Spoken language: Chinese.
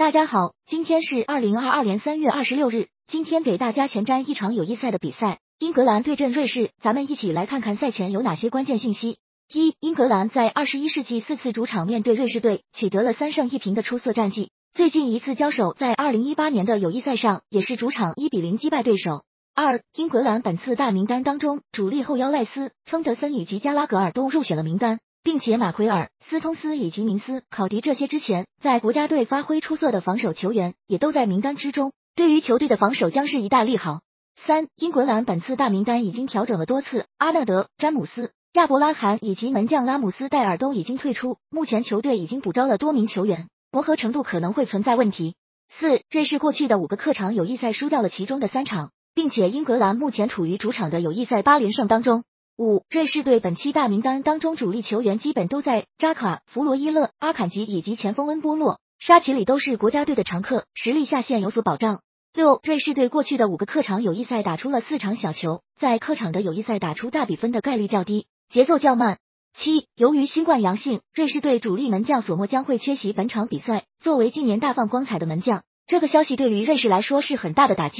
大家好，今天是二零二二年三月二十六日。今天给大家前瞻一场友谊赛的比赛，英格兰对阵瑞士。咱们一起来看看赛前有哪些关键信息。一、英格兰在二十一世纪四次主场面对瑞士队，取得了三胜一平的出色战绩。最近一次交手在二零一八年的友谊赛上，也是主场一比零击败对手。二、英格兰本次大名单当中，主力后腰赖斯、亨德森以及加拉格尔都入选了名单。并且马奎尔、斯通斯以及明斯、考迪这些之前在国家队发挥出色的防守球员也都在名单之中，对于球队的防守将是一大利好。三，英格兰本次大名单已经调整了多次，阿纳德、詹姆斯、亚伯拉罕以及门将拉姆斯戴尔都已经退出，目前球队已经补招了多名球员，磨合程度可能会存在问题。四，瑞士过去的五个客场友谊赛输掉了其中的三场，并且英格兰目前处于主场的友谊赛八连胜当中。五，瑞士队本期大名单当中主力球员基本都在扎卡、弗洛伊勒、阿坎吉以及前锋恩波洛、沙奇里都是国家队的常客，实力下限有所保障。六，瑞士队过去的五个客场友谊赛打出了四场小球，在客场的友谊赛打出大比分的概率较低，节奏较慢。七，由于新冠阳性，瑞士队主力门将索莫将会缺席本场比赛。作为近年大放光彩的门将，这个消息对于瑞士来说是很大的打击。